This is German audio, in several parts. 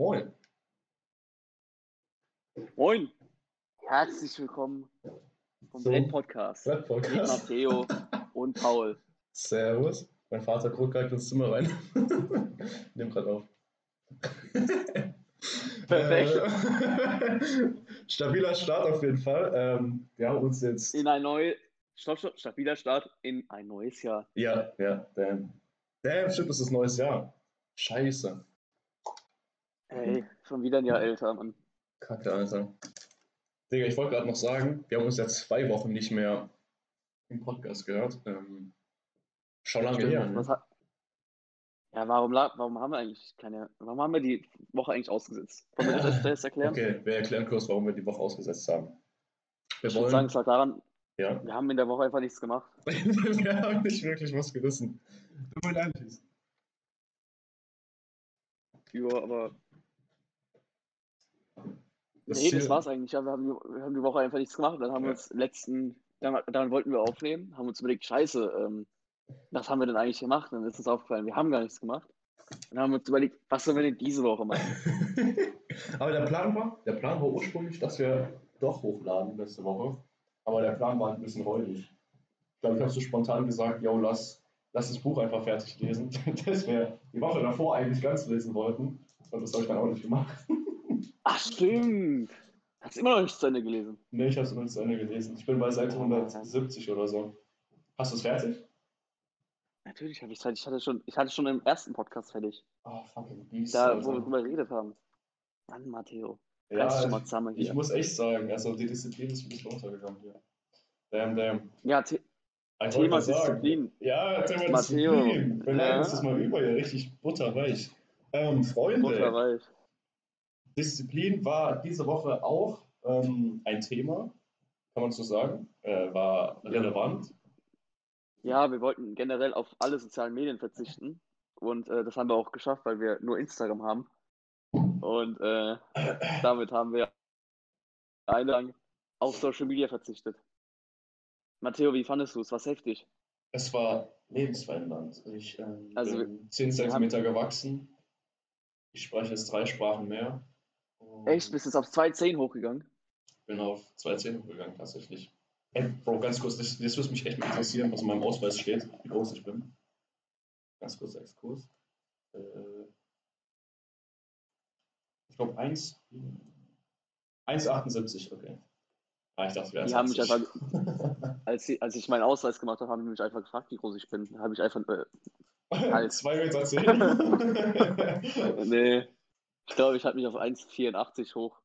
Moin. Moin. Herzlich willkommen vom So. Blend Podcast Red mit Podcast. Matteo und Paul. Servus. Mein Vater guckt gerade ins Zimmer rein. Nimm gerade auf. Perfekt. Äh, stabiler Start auf jeden Fall. Ähm, wir haben uns jetzt. In ein neues, stopp, stopp, stabiler Start in ein neues Jahr. Ja, ja, damn. Damn, shit, das ist neues Jahr. Scheiße. Hey, schon wieder ein Jahr älter, Mann. Kacke, Alter. Digga, ich wollte gerade noch sagen, wir haben uns ja zwei Wochen nicht mehr im Podcast gehört. Ähm, schon lange her. Ne? ja, warum, warum haben wir eigentlich keine, warum haben wir die Woche eigentlich ausgesetzt? Wollen wir das erst erklären? Okay, wir erklären kurz, warum wir die Woche ausgesetzt haben. Wir Ich würde wollen. sagen, es lag daran, ja. wir haben in der Woche einfach nichts gemacht. wir haben nicht wirklich was gerissen. Mir leid. Ja, aber Das nee, das war's eigentlich. Ja, wir, haben die, wir haben die Woche einfach nichts gemacht. Dann haben wir Ja. uns letzten, dann, dann wollten wir aufnehmen, haben uns überlegt, scheiße, ähm, was haben wir denn eigentlich gemacht? Dann ist uns aufgefallen, wir haben gar nichts gemacht. Dann haben wir uns überlegt, was sollen wir denn diese Woche machen? Aber der Plan war, der Plan war ursprünglich, dass wir doch hochladen letzte Woche. Aber der Plan war ein bisschen räudig. Ich glaube, ich habe so spontan gesagt, yo, lass, lass das Buch einfach fertig lesen, das wir die Woche davor eigentlich ganz lesen wollten. Und das habe ich dann auch nicht gemacht. Ach, stimmt. Hast immer noch nicht zu Ende gelesen. Nee, ich habe es noch nicht zu Ende gelesen. Ich bin bei Seite 170 oder so. Hast du es fertig? Natürlich habe ich. Ich hatte schon, ich hatte schon im ersten Podcast fertig. Oh, fucking Beast. Da, Alter. wo wir drüber geredet haben. Mann, Matteo. Ja, zusammen ich hier. muss echt sagen, also die Disziplin ist ein bisschen runtergegangen hier. Damn, damn. Ja, The Ich Thema Disziplin. Ja, Thema Matteo, Disziplin. Leiten ja. uns das mal über hier, richtig butterweich. Ähm, Freunde, Butterweich. Disziplin war diese Woche auch ähm, ein Thema, kann man so sagen. Äh, war relevant. Ja, wir wollten generell auf alle sozialen Medien verzichten. Und äh, das haben wir auch geschafft, weil wir nur Instagram haben. Und äh, damit haben wir ein lang auf Social Media verzichtet. Matteo, wie fandest du es? Was heftig? Es war lebensverändernd. Ich ähm, Also bin 10 wir Zentimeter gewachsen. Ich spreche jetzt drei Sprachen mehr. Echt? Bist du jetzt auf 2,10 hochgegangen? bin auf zwei Zähne gegangen, tatsächlich. Ey, Bro, ganz kurz, das, das würde mich echt mal interessieren, was in meinem Ausweis steht, wie groß ich bin. Ganz kurz Exkurs. Äh, ich glaube 1, 1,78, okay. Ah, ich dachte, Die haben mich 1,80. Als, als ich meinen Ausweis gemacht habe, haben die mich einfach gefragt, wie groß ich bin. Habe ich einfach. Äh, Halt. 2 Meter 10. nee. Ich glaube, ich habe mich auf 1,84 hoch.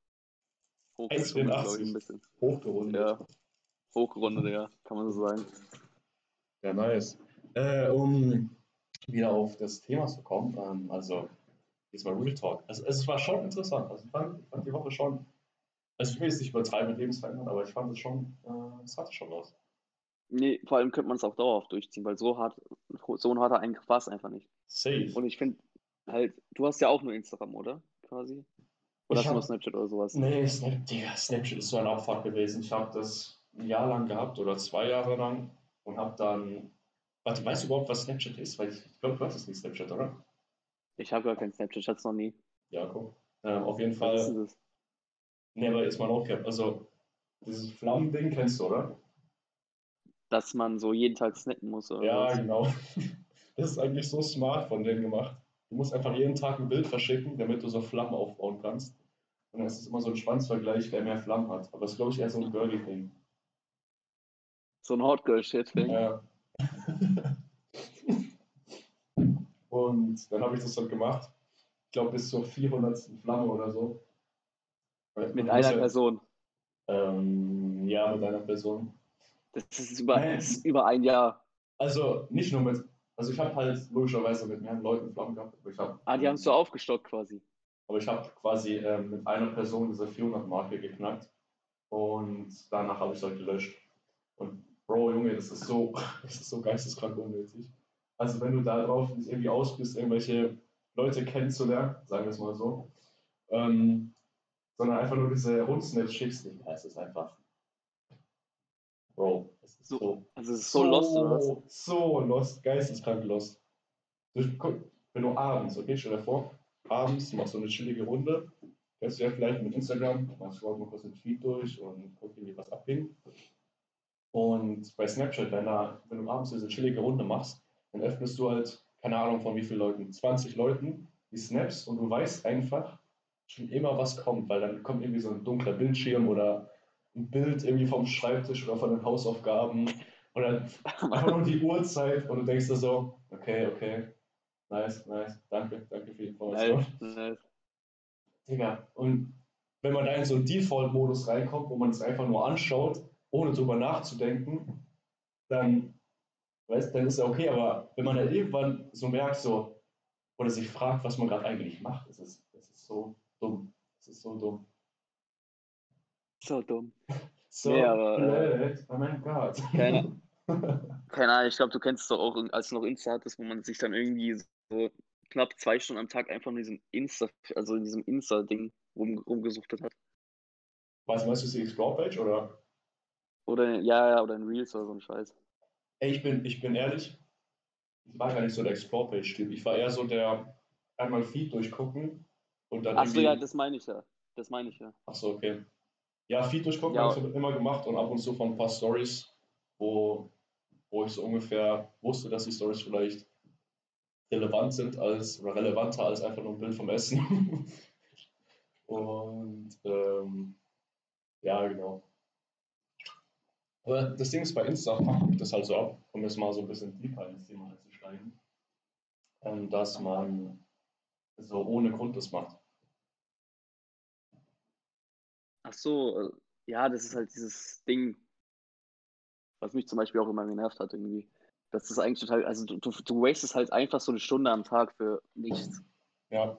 hochgeschwungen, 1,84? glaub ich, ein bisschen. Hochgerundet. Ja. Hochgerundet, ja, kann man so sagen. Ja, nice. Äh, um wieder auf das Thema zu kommen, ähm, also jetzt mal Real Talk. Also, es war schon interessant. Also ich fand, ich fand die Woche schon, also ich will jetzt nicht übertreiben mit Lebensverändern, aber ich fand es schon, äh, es hatte schon was. Nee, vor allem könnte man es auch dauerhaft durchziehen, weil so hart, so ein harter Eingriff war es einfach nicht. Safe. Und ich finde halt, du hast ja auch nur Instagram, oder? Quasi. Oder Ich hast du hab- Snapchat oder sowas? Nee, Snap, Digga, Snapchat ist so ein Abfuck gewesen. Ich habe das ein Jahr lang gehabt oder zwei Jahre lang und habe dann. Warte, weißt du überhaupt, was Snapchat ist? Weil ich, ich glaube, du hattest nicht Snapchat, oder? Ich habe gar kein Snapchat, ich hatte es noch nie. Ja, guck. Ähm, auf jeden Was Fall. ist denn das? Nee, aber ist mal no cap. Also, dieses Flammending kennst du, oder? Dass man so jeden Tag snappen muss oder Ja, was? genau. Das ist eigentlich so smart von denen gemacht. Du musst einfach jeden Tag ein Bild verschicken, damit du so Flammen aufbauen kannst. Und dann ist es immer so ein Schwanzvergleich, wer mehr Flammen hat. Aber es ist, glaube ich, eher so ein Girly-Thing. So ein Hot Girl Shit Ding. Ja. Und dann habe ich das halt gemacht. Ich glaube, bis zur 400. Flamme oder so. Mit einer das- Person. Ähm, ja, mit einer Person. Das ist über, das ist über ein Jahr. Also nicht nur mit, also ich habe halt logischerweise mit mehreren Leuten Flammen gehabt, aber ich habe Ah, die haben es so aufgestockt quasi. aber ich habe quasi ähm, mit einer Person diese 400-Marke geknackt und danach habe ich es halt gelöscht. Und Bro, Junge, das ist so, das ist so geisteskrank unnötig. Also wenn du da drauf nicht irgendwie aus bist, irgendwelche Leute kennenzulernen, sagen wir es mal so, ähm, sondern einfach nur diese Rundsnitch schickst, Digga, es ist einfach, Bro, es ist So- so, Also es ist so, lost oder was? so lost, geisteskrank lost. Du, wenn du abends, okay, stell dir vor, abends, machst so eine chillige Runde. Kennst du ja vielleicht mit Instagram, machst du auch mal kurz den Feed durch und guck dir was abging. Und bei Snapchat, wenn, da, wenn du abends diese chillige Runde machst, dann öffnest du halt, keine Ahnung von wie vielen Leuten, 20 Leuten, die Snaps und du weißt einfach schon immer, was kommt, weil dann kommt irgendwie so ein dunkler Bildschirm oder ein Bild irgendwie vom Schreibtisch oder von den Hausaufgaben oder einfach nur die Uhrzeit und du denkst dir so, okay, okay, nice, nice, danke, danke für die Information. Nice, nice. Digga, und wenn man da in so einen Default-Modus reinkommt, wo man es einfach nur anschaut, ohne drüber nachzudenken, dann, weißt, dann ist ja okay, aber wenn man dann irgendwann so merkt, so, oder sich fragt, was man gerade eigentlich macht, das ist, das ist so dumm. Das ist so dumm. So dumm. So nee, aber, blöd. oh mein Gott. Keine, keine Ahnung, ich glaube, du kennst es doch auch, als du noch Insta hattest, wo man sich dann irgendwie so knapp zwei Stunden am Tag einfach in diesem Insta, also in diesem Insta-Ding rum, rumgesuchtet hat. Was meinst du, ist die Explore-Page oder? Oder ja, ja, oder in Reels oder so ein Scheiß. Ey, ich bin, ich bin ehrlich, ich war gar nicht so der Explore-Page-Typ. Ich war eher so der einmal Feed durchgucken und dann. Achso, ja, das meine ich ja. Das meine ich ja. Achso, okay. Ja, Feed durchgucken ja. habe ich immer gemacht und ab und zu von ein paar Stories, wo, wo ich so ungefähr wusste, dass die Stories vielleicht relevant sind als oder relevanter als einfach nur ein Bild vom Essen. und ähm, ja, genau. Aber das Ding ist bei Insta, packt das halt so ab, um jetzt mal so ein bisschen tiefer ins Thema einzusteigen, ähm, dass man so ohne Grund das macht. Ach so, äh, ja, das ist halt dieses Ding, was mich zum Beispiel auch immer genervt hat irgendwie. Das ist eigentlich total, also du, du, du wastest halt einfach so eine Stunde am Tag für nichts. Ja.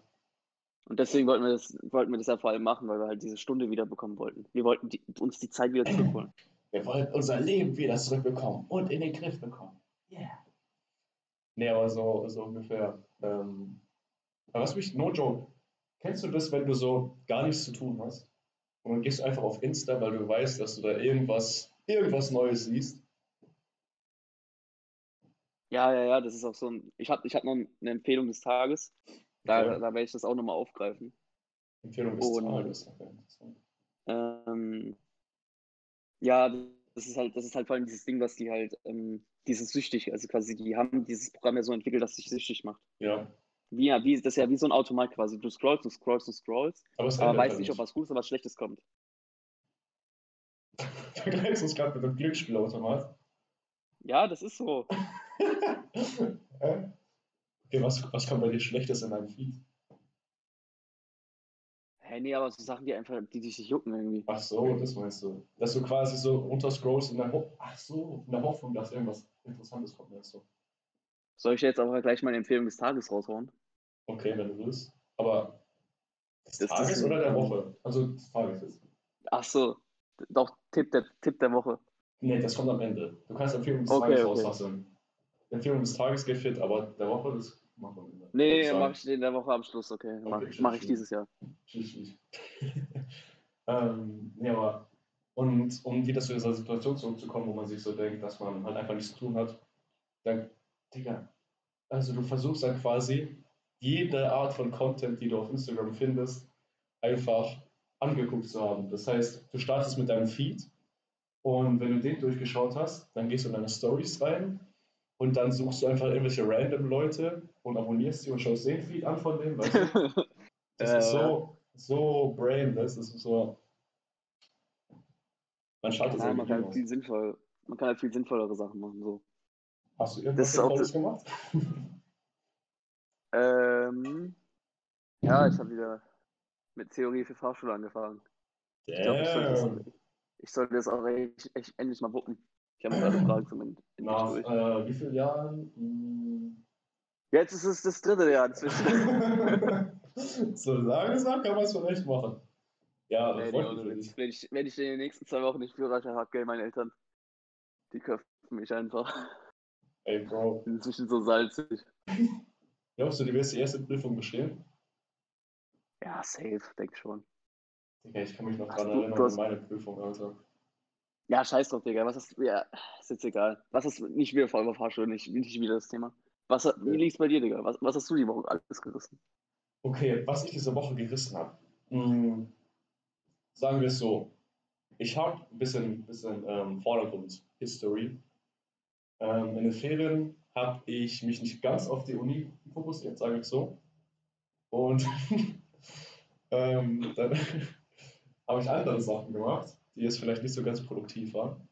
Und deswegen wollten wir, das, wollten wir das ja vor allem machen, weil wir halt diese Stunde wieder bekommen wollten. Wir wollten die, uns die Zeit wieder zurückholen. Wir wollen unser Leben wieder zurückbekommen und in den Griff bekommen. Yeah. Nee, aber so, so ungefähr. Ähm, was mich, no joke, kennst du das, wenn du so gar nichts zu tun hast? Und dann gehst du einfach auf Insta, weil du weißt, dass du da irgendwas, irgendwas Neues siehst. Ja, ja, ja, das ist auch so ein. Ich habe ich hab noch eine Empfehlung des Tages. Da, okay. da werde ich das auch nochmal aufgreifen. Empfehlung des Und, Tages. Okay. Ähm, ja, das ist halt, das ist halt vor allem dieses Ding, was die halt, ähm, dieses süchtig, also quasi, die haben dieses Programm ja so entwickelt, dass sich süchtig macht. Ja. Wie, wie, das ist ja wie so ein Automat quasi. Du scrollst, du scrollst, du scrollst, aber, aber weißt nicht, ob was Gutes oder was Schlechtes kommt. Vergleichst du es gerade mit dem Glücksspielautomat? Ja, das ist so. okay, was, was kommt bei dir Schlechtes in deinem Feed? Hä, nee, aber so Sachen, die einfach, die dich nicht jucken irgendwie. Ach so, das meinst du. Dass du quasi so runterscrollst in der, Ho Ach so, in der Hoffnung, dass irgendwas Interessantes kommt, meinst du? Soll ich jetzt aber gleich meine Empfehlung des Tages raushauen? Okay, wenn du willst. Aber des das Tages oder der Woche? Also des Tages jetzt. Ach so, doch, Tipp der, Tipp der Woche. Nee, das kommt am Ende. Du kannst Empfehlung des okay, Tages okay. rauslassen. Empfehlung des Tages geht fit, aber der Woche, das machen wir Ende. Nee, mach ich in der Woche am Schluss, okay. okay mach, mach ich dieses Jahr. Ähm, nee, aber und um wieder zu dieser Situation zurückzukommen, wo man sich so denkt, dass man halt einfach nichts zu tun hat, dann Digga, also du versuchst dann quasi jede Art von Content, die du auf Instagram findest, einfach angeguckt zu haben. Das heißt, du startest mit deinem Feed und wenn du den durchgeschaut hast, dann gehst du in deine Stories rein und dann suchst du einfach irgendwelche random Leute und abonnierst sie und schaust den Feed an von denen. Weißt du? Das äh, ist so, so brainless, das ist so. Man schaltet ja, man kann, viel sinnvoll, man kann halt viel sinnvollere Sachen machen. So. Hast du irgendwas Sinnvolles gemacht? ähm, ja, ich habe wieder mit Theorie für Fahrschule angefangen. Damn. Ich sollte das, ich sollte das auch echt, echt endlich mal wuppen. Ich habe gerade Fragen zum Ende. Nach äh, wie vielen Jahren? Hm. Jetzt ist es das dritte Jahr inzwischen. so langsam kann man es vielleicht machen. Ja, nee, nee, wenn, ich, wenn ich in den nächsten zwei Wochen nicht Führerschein habe, gell, meine Eltern, die köpfen mich einfach. Ey, Bro. Die sind inzwischen so salzig. Glaubst du, die wirst die erste Prüfung bestehen? Ja, safe, denke schon. Digga, ich kann mich noch dran erinnern an meine Prüfung, Alter. Ja, scheiß drauf, Digga. Was hast ja, ist jetzt egal. Was hast nicht wieder vor allem Fahrschule, nicht, nicht wieder das Thema. Was, wie liegt's bei dir, Digga? Was, was hast du die Woche alles gerissen? Okay, was ich diese Woche gerissen habe. Hm, sagen wir es so. Ich habe ein bisschen, bisschen ähm, Vordergrund-History. Ähm, in den Ferien habe ich mich nicht ganz auf die Uni fokussiert, sage ich so. Und ähm, dann habe ich andere Sachen gemacht, die jetzt vielleicht nicht so ganz produktiv waren.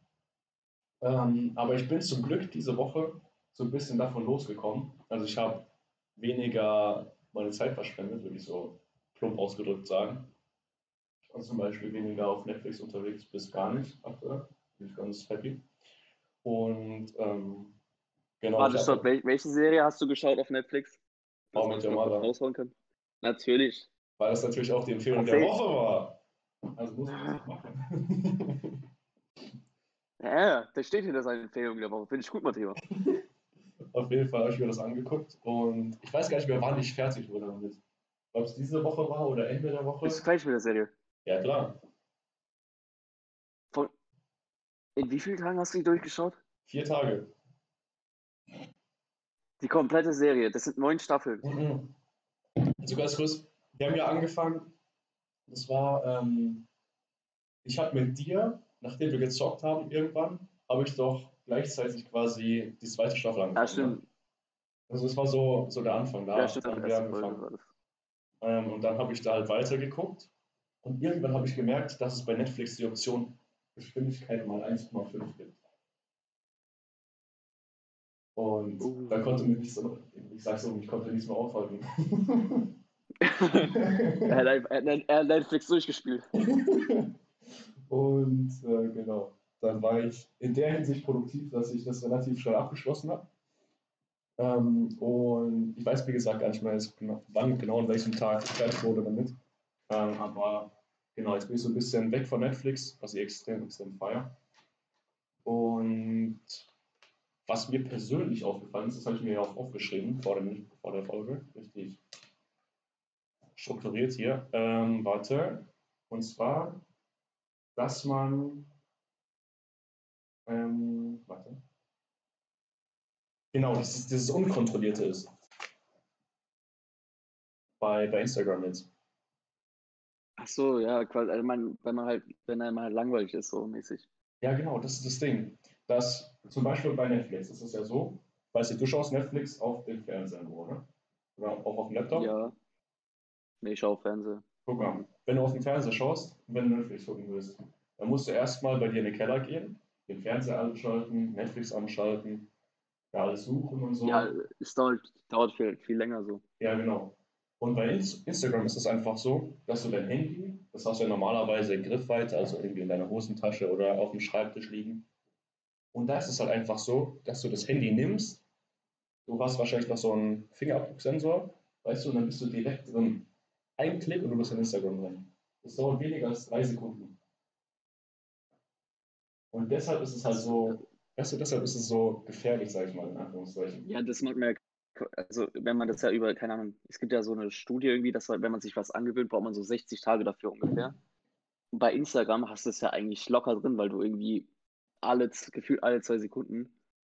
Ähm, aber ich bin zum Glück diese Woche so ein bisschen davon losgekommen. Also ich habe weniger meine Zeit verschwendet, würde ich so plump ausgedrückt sagen. Also zum Beispiel weniger auf Netflix unterwegs bis gar nicht aktuell. Bin ich ganz happy. Und ähm, genau. Warte, stopp, wel welche Serie hast du geschaut auf Netflix? Auch mit der Mother. Raushauen können? Natürlich. Weil das natürlich auch die Empfehlung der Woche war. Also muss man das machen. ja, da steht hinter seine Empfehlung der Woche. Finde ich gut, Matteo. Auf jeden Fall habe ich mir das angeguckt und ich weiß gar nicht mehr, wann ich fertig wurde damit. Ob es diese Woche war oder Ende der Woche. Bist du fertig mit der Serie? Ja, klar. Von, in wie vielen Tagen hast du die durchgeschaut? Vier Tage. Die komplette Serie, das sind neun Staffeln. Mhm. Sogar das größte. Wir haben ja angefangen, das war, ähm, ich habe mit dir, nachdem wir gezockt haben irgendwann, habe ich doch gleichzeitig quasi die zweite Staffel angefangen. Ja, stimmt. Also das war so, so der Anfang da. Ja, stimmt, haben wir angefangen. Ähm, und dann habe ich da halt weitergeguckt. Und irgendwann habe ich gemerkt, dass es bei Netflix die Option Geschwindigkeit mal 1,5 gibt. Und Uh. da konnte mir nicht so, ich sag's so, ich konnte nichts mehr aufhalten. er, hat, er, er Netflix durchgespielt. Und äh, genau, dann war ich in der Hinsicht produktiv, dass ich das relativ schnell abgeschlossen habe. Ähm, und ich weiß, wie gesagt, gar nicht mehr, genau- wann genau an welchem Tag ich fertig wurde damit. Ähm, aber genau, jetzt bin ich so ein bisschen weg von Netflix, was ich extrem, extrem feier. Und was mir persönlich aufgefallen ist, das habe ich mir ja auch aufgeschrieben vor, dem, vor der Folge, richtig strukturiert hier. Ähm, warte, und zwar, dass man, ähm, warte, genau, dieses, dieses Unkontrollierte ist. Bei, bei Instagram jetzt. Ach so, ja, quasi, also man, wenn man halt, wenn einem halt langweilig ist, so mäßig. Ja, genau, das ist das Ding. Dass zum Beispiel bei Netflix ist es ja so, weißt du, du schaust Netflix auf dem Fernseher nur, oder? Oder auch auf dem Laptop? Ja. Nee, ich schaue Fernseher. Guck mal, wenn du auf dem Fernseher schaust wenn du Netflix gucken willst, dann musst du erstmal bei dir in den Keller gehen, den Fernseher anschalten, Netflix anschalten, ja, alles suchen und so. Ja, es dauert, dauert viel, viel länger so. Ja, genau. Und bei Ins- Instagram ist es einfach so, dass du dein Handy, das hast du ja normalerweise in Griffweite, also irgendwie in deiner Hosentasche oder auf dem Schreibtisch liegen. Und da ist es halt einfach so, dass du das Handy nimmst, du hast wahrscheinlich noch so einen Fingerabdrucksensor, weißt du, und dann bist du direkt drin. Ein Klick und du bist in Instagram drin. Das dauert weniger als drei Sekunden. Und deshalb ist es halt so, weißt du, deshalb ist es so gefährlich, sag ich mal, in Anführungszeichen. Ja, das man ja, also wenn man das ja über, keine Ahnung, es gibt ja so eine Studie irgendwie, dass man, wenn man sich was angewöhnt, braucht man so 60 Tage dafür ungefähr. Und bei Instagram hast du es ja eigentlich locker drin, weil du irgendwie alle, gefühlt alle zwei Sekunden,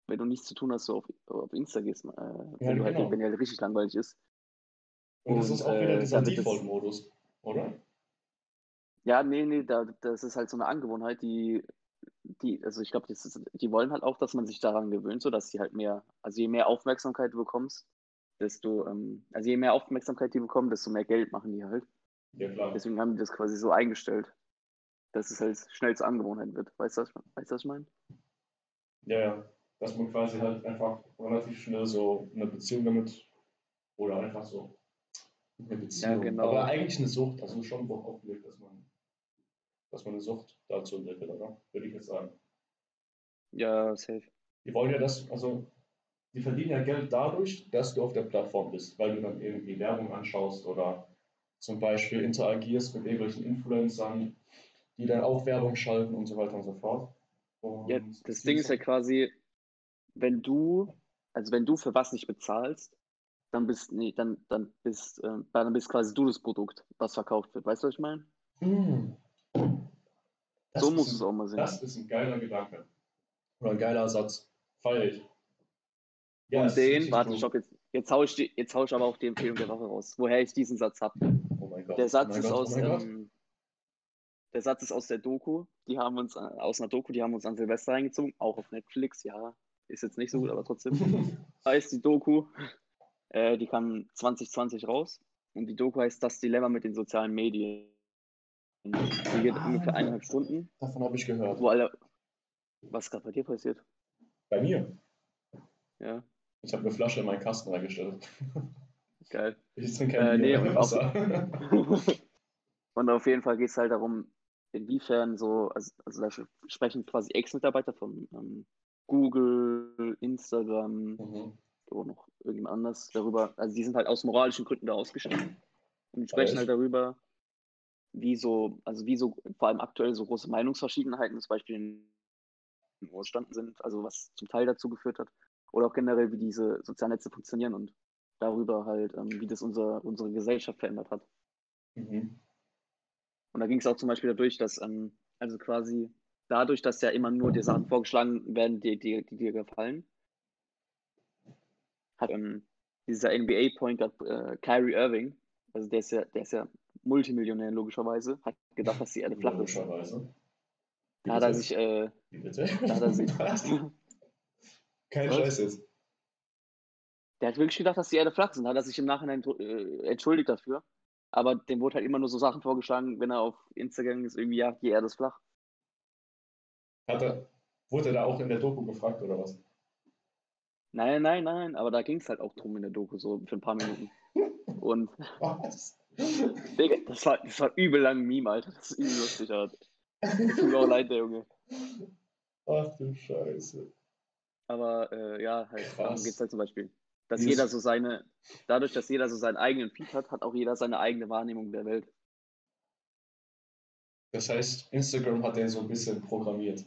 wenn du nichts zu tun hast, so auf, auf Insta gehst, äh, wenn, du halt, genau. wenn dir halt richtig langweilig ist. Und das ist auch wieder äh, dieser Default-Modus, oder? Ja, nee, nee, da, das ist halt so eine Angewohnheit, die, die, also ich glaube, die wollen halt auch, dass man sich daran gewöhnt, so dass die halt mehr, also je mehr Aufmerksamkeit du bekommst, desto, ähm, also je mehr Aufmerksamkeit die bekommen, desto mehr Geld machen die halt. Ja, klar. Deswegen haben die das quasi so eingestellt, dass es halt schnell zur Angewohnheit wird. Weißt du, was, weißt du, was ich meine? Ja, ja. Dass man quasi halt einfach relativ schnell so eine Beziehung damit oder einfach so eine Beziehung. genau. Aber eigentlich eine Sucht, also schon Bock aufgelegt, dass man, dass man eine Sucht dazu entwickelt, oder? Würde ich jetzt sagen. Ja, safe. Die wollen ja das, also die verdienen ja Geld dadurch, dass du auf der Plattform bist, weil du dann irgendwie Werbung anschaust oder zum Beispiel interagierst mit irgendwelchen Influencern, die dann auch Werbung schalten und so weiter und so fort. Und Ja, das Ding ist ja quasi, wenn du, also wenn du für was nicht bezahlst, dann bist, nee, dann, dann bist, äh, dann bist quasi du das Produkt, was verkauft wird. Weißt du, was ich meine? Mm. So ist musst ein- es auch mal sehen. Das ist ein geiler Gedanke. Oder ein geiler Satz. Feier ich. Ja, Und den, warte, stopp jetzt, Jetzt hau, ich, die- jetzt hau ich aber auch die Empfehlung der Woche raus, woher ich diesen Satz habe. Oh mein Gott. Der Satz oh ist Gott, aus, oh ähm, der Satz ist aus der Doku. Die haben uns äh, aus einer Doku, die haben uns an Silvester reingezogen, auch auf Netflix. Ja, ist jetzt nicht so gut, aber trotzdem. heißt die Doku. Äh, die kam 2020 raus. Und die Doku heißt Das Dilemma mit den sozialen Medien. Die geht Ah. ungefähr eineinhalb Stunden, Davon habe ich gehört. wo alle. Was gerade bei dir passiert? Bei mir. Ja, Ich habe eine Flasche in meinen Kasten reingestellt. geil. Ich trinke Äh, kein nee, Bier. und Und auf jeden Fall geht es halt darum, inwiefern so, also, also da sprechen quasi Ex-Mitarbeiter von ähm, Google, Instagram, Mhm. oder noch irgendjemand anders darüber, also die sind halt aus moralischen Gründen da ausgestiegen und die sprechen halt darüber, wie so, also wie so vor allem aktuell so große Meinungsverschiedenheiten zum Beispiel in den entstanden sind, also was zum Teil dazu geführt hat, oder auch generell, wie diese sozialen Netze funktionieren und darüber halt, ähm, wie das unser, unsere Gesellschaft verändert hat. Mhm. Und da ging es auch zum Beispiel dadurch, dass, ähm, also quasi dadurch, dass ja immer nur dir Sachen vorgeschlagen werden, die, die, die dir gefallen, hat ähm, dieser NBA-Point äh, Kyrie Irving, also der ist ja, der ist ja Multimillionär logischerweise, hat gedacht, dass die Erde flach ist. Logischerweise. Da hat er sich, äh, Wie bitte? da hat er sich, Kein Was? Scheiß jetzt. der hat wirklich gedacht, dass die Erde flach ist und hat er sich im Nachhinein äh, entschuldigt dafür. Aber dem wurde halt immer nur so Sachen vorgeschlagen, wenn er auf Instagram ist, irgendwie, ja, die Erde ist flach. Hat er, wurde er da auch in der Doku gefragt oder was? Nein, nein, nein, aber da ging es halt auch drum in der Doku, so für ein paar Minuten. Und Was? Digga, das war, das war übel lang Meme, Alter. Das ist übel lustig, Alter. Tut mir auch leid, der Junge. Ach du Scheiße. Aber äh, ja, halt, darum geht es halt zum Beispiel. Dass ist- jeder so seine, dadurch, dass jeder so seinen eigenen Feed hat, hat auch jeder seine eigene Wahrnehmung der Welt. Das heißt, Instagram hat den so ein bisschen programmiert.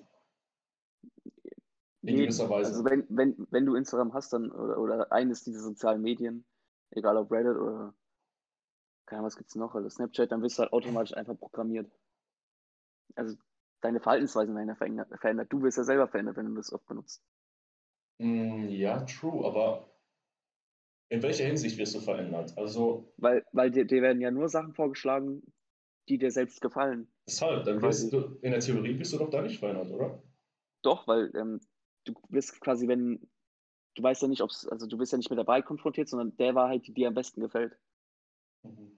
In gewisser Weise. Also wenn, wenn, wenn du Instagram hast dann oder, oder eines dieser sozialen Medien, egal ob Reddit oder keine Ahnung, was gibt's noch, oder Snapchat, dann wirst du halt automatisch einfach programmiert. Also deine Verhaltensweisen werden ja verändert, verändert. Du wirst ja selber verändert, wenn du das oft benutzt. Mm, Ja, true, aber in welcher Hinsicht wirst du verändert? Also, Weil, weil dir, dir werden ja nur Sachen vorgeschlagen, die dir selbst gefallen. deshalb, dann wirst du, in der Theorie bist du doch da nicht verändert, oder? Doch, weil ähm, du bist quasi, wenn, du weißt ja nicht, ob es, also du bist ja nicht mit Wahrheit konfrontiert, sondern der Wahrheit, die dir am besten gefällt. Mhm.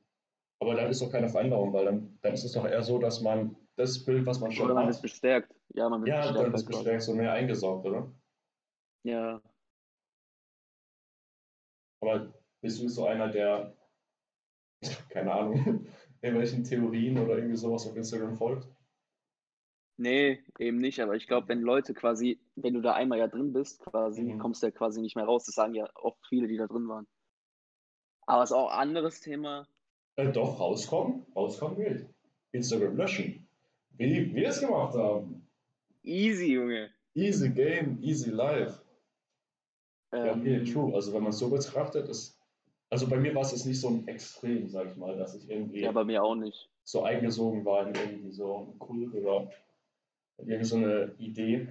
Aber dann ist doch keine Veränderung, weil dann, dann ist es doch eher so, dass man das Bild, was man schon Oder man hat, wird bestärkt. Ja, man wird ja, bestärkt. dann halt ist bestärkt so mehr eingesaugt, oder? Ja, Aber bist du so einer, der, keine Ahnung, irgendwelchen Theorien oder irgendwie sowas auf Instagram folgt? nee, eben nicht, aber ich glaube, wenn Leute quasi, wenn du da einmal ja drin bist, quasi, Mhm. kommst du ja quasi nicht mehr raus. Das sagen ja oft viele, die da drin waren. Aber es ist auch ein anderes Thema. Äh, doch, rauskommen, rauskommen geht. Instagram löschen. Wie wir es gemacht haben. Easy, Junge. Easy Game, easy life. Ja, okay, Ähm, true. Also wenn man es so betrachtet, ist. Also bei mir war es jetzt nicht so ein Extrem, sag ich mal, dass ich irgendwie ja, bei mir auch nicht. so eingesogen war in irgendwie so einen Kult oder in irgendeine so eine Idee.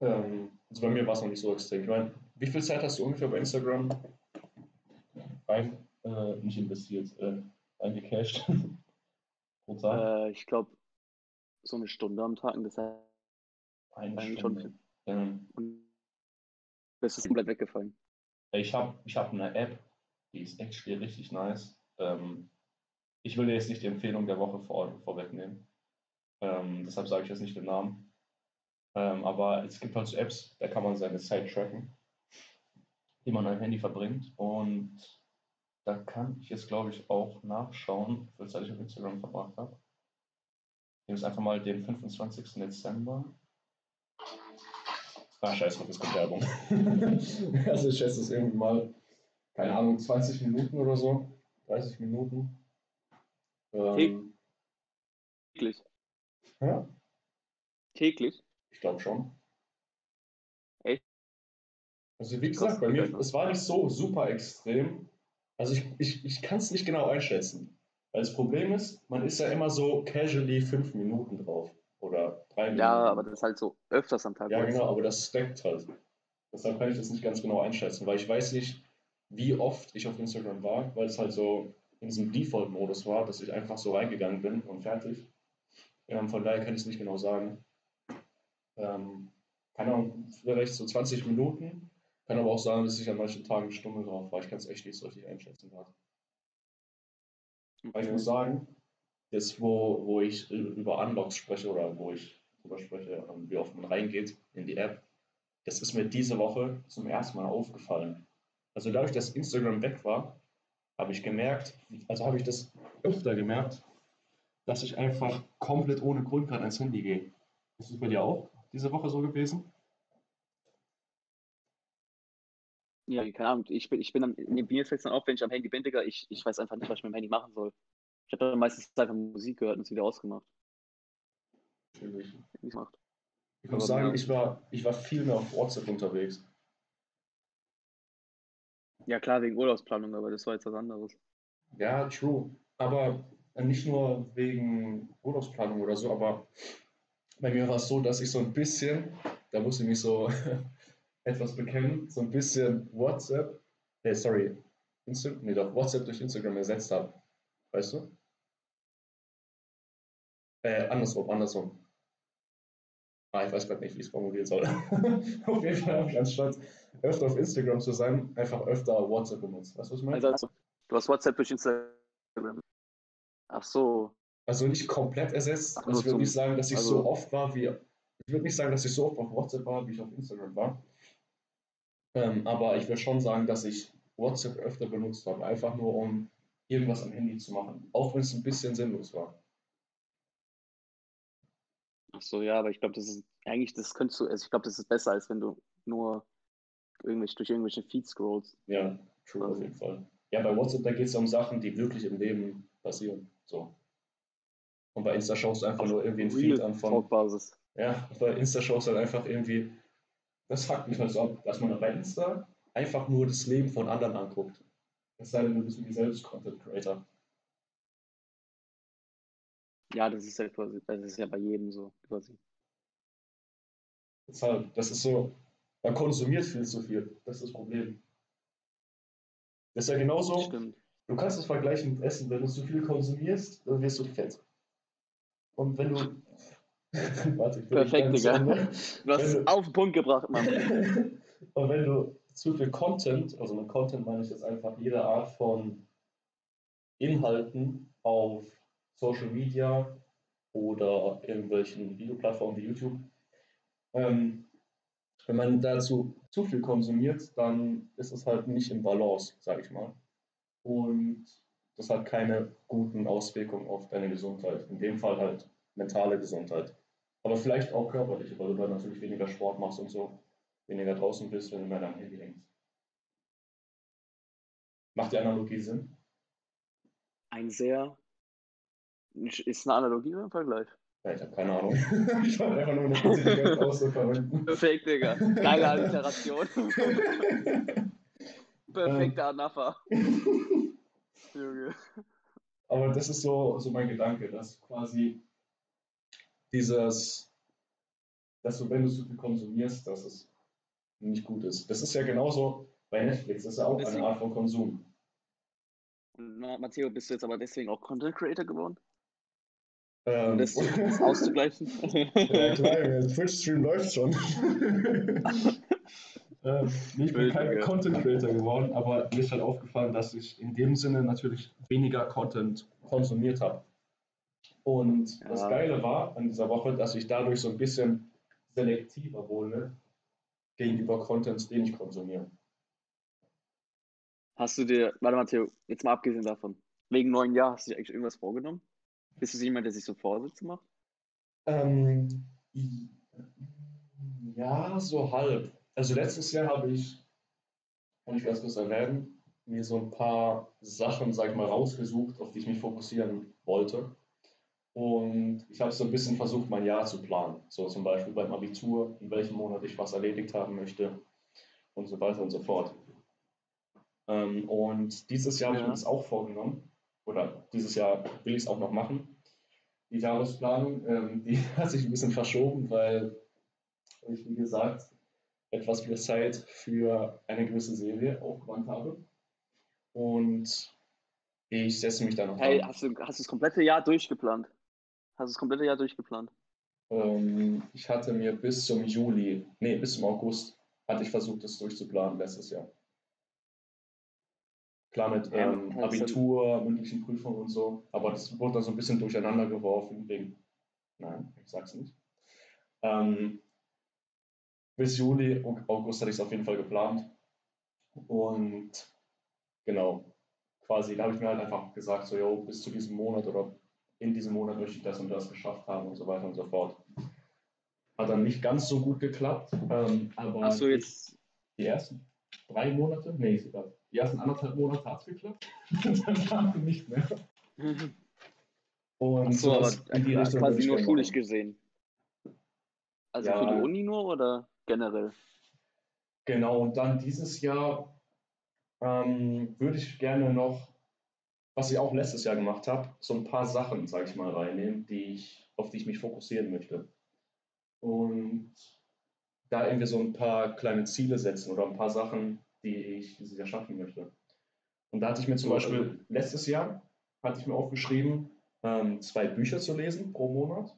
Ähm, also bei mir war es noch nicht so extrem. Ich meine, wie viel Zeit hast du ungefähr bei Instagram rein, äh, nicht investiert, äh, eingecashed? Pro Tag? Äh, ich glaube, so eine Stunde am Tag, das heißt Eine eigentlich schon Stunde. Ähm, Und das ist komplett weggefallen. ich habe ich hab eine App, die ist echt richtig nice. Ähm, ich will jetzt nicht die Empfehlung der Woche vor, vorwegnehmen. Ähm, deshalb sage ich jetzt nicht den Namen. Ähm, aber es gibt halt so Apps, da kann man seine Zeit tracken, die man am Handy verbringt. Und da kann ich jetzt, glaube ich, auch nachschauen, wie viel Zeit ich auf Instagram verbracht habe. Ich nehme jetzt einfach mal den 25. Dezember. Ah, scheiß drauf, es kommt Werbung. also ich schätze es irgendwie mal, keine Ahnung, 20 Minuten oder so. 30 Minuten. Ähm, Täglich. ja, Täglich. ich glaube schon. Echt? Also wie gesagt, bei mir, es war nicht so super extrem. Also ich, ich, ich kann es nicht genau einschätzen. Weil das Problem ist, man ist ja immer so casually fünf Minuten drauf. Oder drei Minuten. Ja, aber das ist halt so öfters am Tag. Ja, genau, aber das stackt halt. Deshalb kann ich das nicht ganz genau einschätzen, weil ich weiß nicht, wie oft ich auf Instagram war, weil es halt so in diesem Default-Modus war, dass ich einfach so reingegangen bin und fertig. Ähm, von daher kann ich es nicht genau sagen. Ähm, keine Ahnung, vielleicht so 20 Minuten. Kann aber auch sagen, dass ich an manchen Tagen eine Stunde drauf war. Ich kann es echt nicht so richtig einschätzen gerade. Aber ich muss sagen, das, wo, wo ich über Unlocks spreche oder wo ich darüber spreche, wie oft man reingeht in die App, das ist mir diese Woche zum ersten Mal aufgefallen. Also dadurch, dass Instagram weg war, habe ich gemerkt, also habe ich das öfter gemerkt, dass ich einfach komplett ohne Grund gerade ans Handy gehe. Ist das bei dir auch diese Woche so gewesen? Ja, keine Ahnung. Ich bin, ich bin am, es dann auf, wenn ich am Handy bin, Digga, ich, ich weiß einfach nicht, was ich mit dem Handy machen soll. Ich habe dann meistens einfach Musik gehört und es wieder ausgemacht. Natürlich. Ich muss sagen, ich war, ich war viel mehr auf WhatsApp unterwegs. Ja, klar, wegen Urlaubsplanung, aber das war jetzt was anderes. Ja, true. Aber nicht nur wegen Urlaubsplanung oder so, aber bei mir war es so, dass ich so ein bisschen, da muss ich mich so etwas bekennen, so ein bisschen WhatsApp, äh, sorry, Insta nee, doch, WhatsApp durch Instagram ersetzt habe. Weißt du? Äh, andersrum, andersrum. Ah, ich weiß gerade nicht, wie ich es formulieren soll. auf jeden Fall habe ich anstatt öfter auf Instagram zu sein, einfach öfter WhatsApp benutzt. Weißt du, was ich meine? Also, du hast WhatsApp durch Instagram. Ach so. Also nicht komplett ersetzt. Also ich würde nicht sagen, dass ich also, so oft war wie. Ich würde nicht sagen, dass ich so oft auf WhatsApp war, wie ich auf Instagram war. Ähm, aber ich würde schon sagen, dass ich WhatsApp öfter benutzt habe, einfach nur um irgendwas am Handy zu machen. Auch wenn es ein bisschen sinnlos war. Ach so, ja, aber ich glaube, das ist eigentlich, das könntest du, also ich glaube, das ist besser, als wenn du nur irgendwelche, durch irgendwelche Feeds scrollst. Ja, true, also. auf jeden Fall. Ja, bei WhatsApp, da geht es um Sachen, die wirklich im Leben passieren. So. Und bei Insta schaust du einfach nur irgendwie ein Feed an von. Basis. Ja, bei Insta schaust du halt einfach irgendwie. Das fuckt mich halt so ab, dass man bei Insta einfach nur das Leben von anderen anguckt. Es sei denn, du bist wie selbst Content Creator. Ja, das ist ja quasi, das ist ja bei jedem so quasi. Deshalb, das ist so, man konsumiert viel zu viel. Das ist das Problem. Das ist ja genauso. Stimmt. Du kannst es vergleichen mit Essen. Wenn du zu viel konsumierst, dann wirst du fett. Und wenn du. Warte, ich Perfekt, Digga. Du hast es auf den Punkt gebracht, Mann. Und wenn du zu viel Content, also mit Content meine ich jetzt einfach jede Art von Inhalten auf Social Media oder irgendwelchen Videoplattformen wie YouTube, ähm, wenn man dazu zu viel konsumiert, dann ist es halt nicht im Balance, sage ich mal. Und das hat keine guten Auswirkungen auf deine Gesundheit. In dem Fall halt mentale Gesundheit. Aber vielleicht auch körperliche, weil du dann natürlich weniger Sport machst und so, weniger draußen bist, wenn du mehr am Handy hängst. Macht die Analogie Sinn? Ein sehr. Ist eine Analogie oder ein Vergleich? Ja, ich habe keine Ahnung. ich wollte einfach nur eine positive Ausdruck verwenden. Perfekt, Digga. Geile Alliteration. Perfekter Anapher. Junge. Aber das ist so, so mein Gedanke, dass quasi dieses, dass du, wenn du so viel konsumierst, dass es nicht gut ist. Das ist ja genauso bei Netflix, das ist ja auch deswegen, eine Art von Konsum. Matteo, bist du jetzt aber deswegen auch Content Creator geworden? Ähm, um das, das auszugleichen? ja klar, der Twitch-Stream läuft schon. ähm, ich bin kein Content Creator geworden, aber mir ist halt aufgefallen, dass ich in dem Sinne natürlich weniger Content konsumiert habe. Und ja. das Geile war an dieser Woche, dass ich dadurch so ein bisschen selektiver wurde gegenüber Contents, den ich konsumiere. Hast du dir, warte Matteo, jetzt mal abgesehen davon, wegen neuen Jahr, hast du dir eigentlich irgendwas vorgenommen? Bist du jemand, der sich so Vorsätze macht? Ähm, ja, so halb. Also letztes Jahr habe ich, kann ich ganz kurz erwähnen, mir so ein paar Sachen, sag ich mal, rausgesucht, auf die ich mich fokussieren wollte. Und ich habe so ein bisschen versucht, mein Jahr zu planen. So zum Beispiel beim Abitur, in welchem Monat ich was erledigt haben möchte und so weiter und so fort. Ähm, und dieses Jahr ja. habe ich mir das auch vorgenommen oder dieses Jahr will ich es auch noch machen. Die Jahresplanung, ähm, die hat sich ein bisschen verschoben, weil ich, wie gesagt, etwas mehr Zeit für eine gewisse Serie aufgewandt habe. und ich setze mich da noch Hey, hast du, hast du das komplette Jahr durchgeplant? Hast du das komplette Jahr durchgeplant? Ähm, ich hatte mir bis zum Juli, nee, bis zum August, hatte ich versucht, das durchzuplanen letztes Jahr. Klar mit Ja, ähm, halt so- Abitur, mündlichen Prüfungen und so, aber das wurde dann so ein bisschen durcheinander geworfen wegen, nein, ich sag's nicht. Ähm, bis Juli, Au- August hatte ich es auf jeden Fall geplant und genau, quasi, da habe ich mir halt einfach gesagt, so, jo, bis zu diesem Monat oder in diesem Monat möchte ich das und das geschafft haben und so weiter und so fort. Hat dann nicht ganz so gut geklappt, ähm, aber Hast du die- jetzt. die ersten drei Monate, nee, sogar die ersten anderthalb Monate hat es geklappt, danach nicht mehr. Und Achso, aber sowas in die Richtung würde quasi nur schulisch gesehen. Also Ja. für die Uni nur oder generell? Genau, und dann dieses Jahr ähm, würde ich gerne noch, was ich auch letztes Jahr gemacht habe, so ein paar Sachen, sage ich mal, reinnehmen, die ich, auf die ich mich fokussieren möchte. Und da irgendwie so ein paar kleine Ziele setzen oder ein paar Sachen, die ich dieses Jahr schaffen möchte. Und da hatte ich mir zum So, Beispiel also- letztes Jahr hatte ich mir aufgeschrieben, ähm, zwei Bücher zu lesen pro Monat.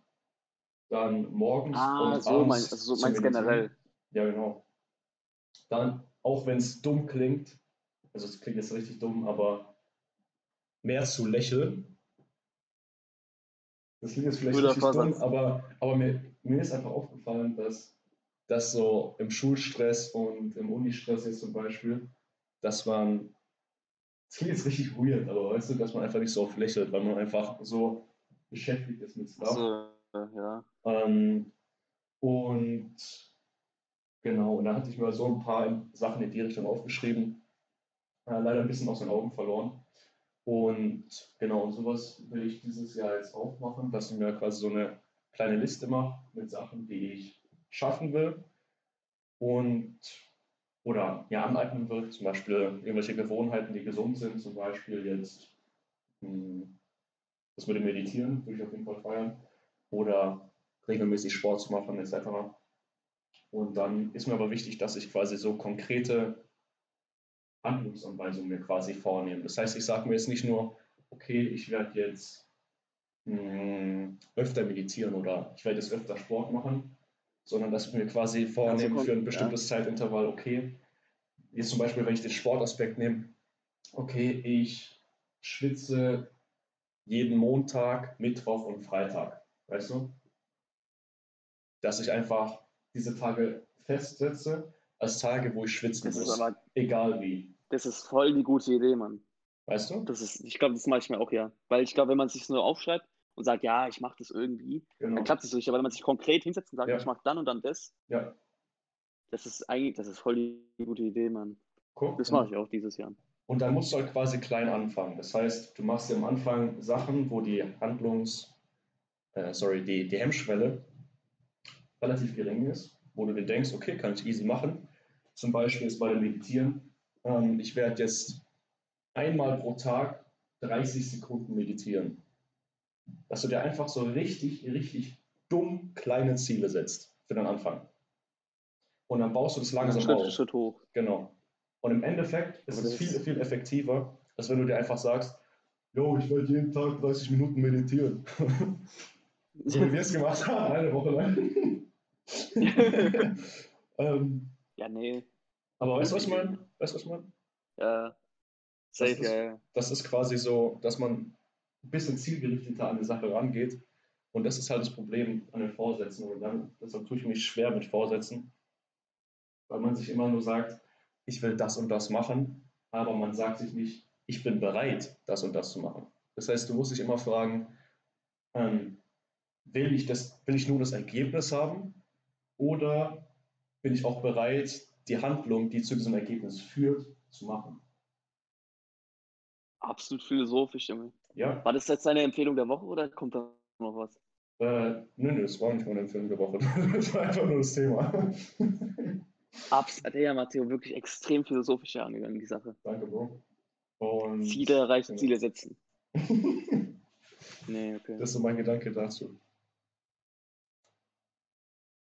Dann morgens Ah, und so, abends mein, also so zu meinst meditieren. generell. Ja, genau. Dann, auch wenn es dumm klingt, also es klingt jetzt richtig dumm, aber mehr zu lächeln. Das klingt jetzt vielleicht Guter richtig dumm, aber, aber mir, mir ist einfach aufgefallen, dass dass so im Schulstress und im Unistress jetzt zum Beispiel, dass man, das klingt jetzt richtig weird, aber weißt du, dass man einfach nicht so oft lächelt, weil man einfach so beschäftigt ist mit Stuff. So, ja. Ähm, und genau, und da hatte ich mir so ein paar Sachen in die Richtung aufgeschrieben. Äh, leider ein bisschen aus den Augen verloren. Und genau, und sowas will ich dieses Jahr jetzt auch machen, dass ich mir quasi so eine kleine Liste mache mit Sachen, die ich schaffen will und oder ja aneignen will. Zum Beispiel irgendwelche Gewohnheiten, die gesund sind, zum Beispiel jetzt mh, das mit dem Meditieren, würde ich auf jeden Fall feiern. Oder regelmäßig Sport zu machen, etc. Und dann ist mir aber wichtig, dass ich quasi so konkrete Handlungsanweisungen mir quasi vornehme. Das heißt, ich sage mir jetzt nicht nur, okay, ich werde jetzt mh, öfter meditieren oder ich werde jetzt öfter Sport machen, sondern dass ich mir quasi vornehme für ein ja. bestimmtes Zeitintervall, okay, jetzt zum Beispiel, wenn ich den Sportaspekt nehme, okay, ich schwitze jeden Montag, Mittwoch und Freitag, weißt du? Dass ich einfach diese Tage festsetze als Tage, wo ich schwitzen Das muss, aber, egal wie, das ist voll die gute Idee, Mann. weißt du? Das ist, ich glaube, das mache ich mir auch, ja. Weil ich glaube, wenn man sich so aufschreibt und sagt, ja, ich mache das irgendwie, Genau. dann klappt es nicht. Aber wenn man sich konkret hinsetzt und sagt, Ja. ich mache dann und dann das, Ja, das ist eigentlich, das ist voll die gute Idee, Mann. guck. Das mache ich auch dieses Jahr. Und dann musst du halt quasi klein anfangen. Das heißt, du machst dir am Anfang Sachen, wo die Handlungs, äh, sorry, die, die Hemmschwelle relativ gering ist, wo du dir denkst, okay, kann ich easy machen. Zum Beispiel ist bei dem Meditieren, ähm, ich werde jetzt einmal pro Tag 30 Sekunden meditieren. Dass du dir einfach so richtig, richtig dumm kleine Ziele setzt für den Anfang. Und dann baust du das langsam Schritt auf. Schritt hoch. Genau. Und im Endeffekt ist es das viel, viel effektiver, als wenn du dir einfach sagst, jo, ich werde jeden Tag 30 Minuten meditieren. so wie wir es gemacht haben, eine Woche lang. ähm, ja, nee. aber weißt du, was ich meine? Weißt du, was ich meine? Ja. Safe, ist- ja, ja. Das ist quasi so, dass man ein bisschen zielgerichteter an die Sache rangeht. Und das ist halt das Problem an den Vorsätzen. Und dann, deshalb tue ich mich schwer mit Vorsätzen, weil man sich immer nur sagt, ich will das und das machen, aber man sagt sich nicht, ich bin bereit, das und das zu machen. Das heißt, du musst dich immer fragen, ähm, will, ich das, will ich nur das Ergebnis haben oder bin ich auch bereit, die Handlung, die zu diesem Ergebnis führt, zu machen? Absolut philosophisch, Junge. Ja, War das jetzt deine Empfehlung der Woche oder kommt da noch was? Äh, nö, nö, das war nicht meine Empfehlung der Woche. Das war einfach nur das Thema. Abs, ja Matteo wirklich extrem philosophisch angegangen, die Sache. Danke, Bro. Und Ziele erreichen, genau. Ziele setzen. Nee, okay. das ist so mein Gedanke dazu.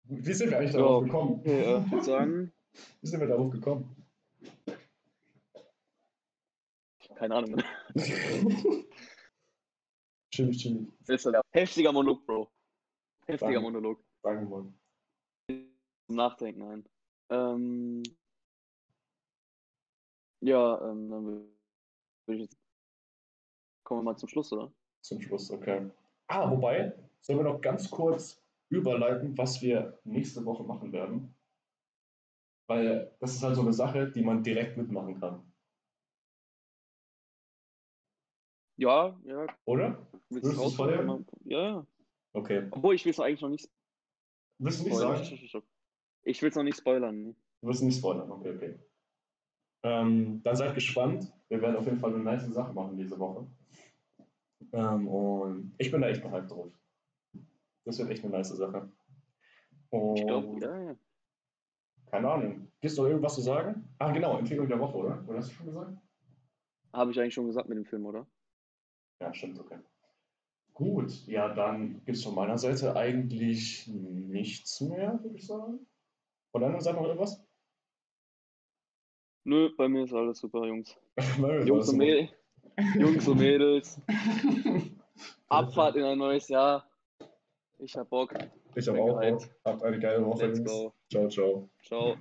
Wie sind wir eigentlich Ja, darauf gekommen? Okay, äh, ich würde sagen, Wie sind wir darauf gekommen? keine Ahnung. Ist ja heftiger Monolog, Bro. Heftiger Danke. Monolog. Danke, Mann. Zum Nachdenken ein. Ähm, ja, ähm, dann würde ich jetzt. Kommen wir mal zum Schluss, oder? Zum Schluss, okay. Ah, wobei, sollen wir noch ganz kurz überleiten, was wir nächste Woche machen werden? Weil das ist halt so eine Sache, die man direkt mitmachen kann. Ja, ja. Oder? Willst du du's feiern? raushauen? Ja, ja. Okay. Obwohl, ich will es eigentlich noch nicht Willst du nicht spoilern. sagen? Ich will es noch nicht spoilern. ne? Du wirst nicht spoilern, okay, okay. Ähm, dann seid gespannt. Wir werden auf jeden Fall eine nice Sache machen diese Woche. Ähm, und ich bin da echt hyped drauf. Das wird echt eine nice Sache. Und Ich glaube, ja, ja. keine Ahnung. Gibt's noch irgendwas zu sagen? Ah, genau, Empfehlung der Woche, oder? Oder hast du schon gesagt? Habe ich eigentlich schon gesagt mit dem Film, oder? Ja, stimmt, okay. Gut, ja, dann gibt es von meiner Seite eigentlich nichts mehr, würde ich sagen. Von deiner Seite noch irgendwas? Nö, bei mir ist alles super, Jungs. Jungs und, Mädels, Jungs und Mädels. Abfahrt in ein neues Jahr. Ich hab Bock. Ich bin auch. Bock. Habt eine geile Woche. Ciao, ciao. Ciao.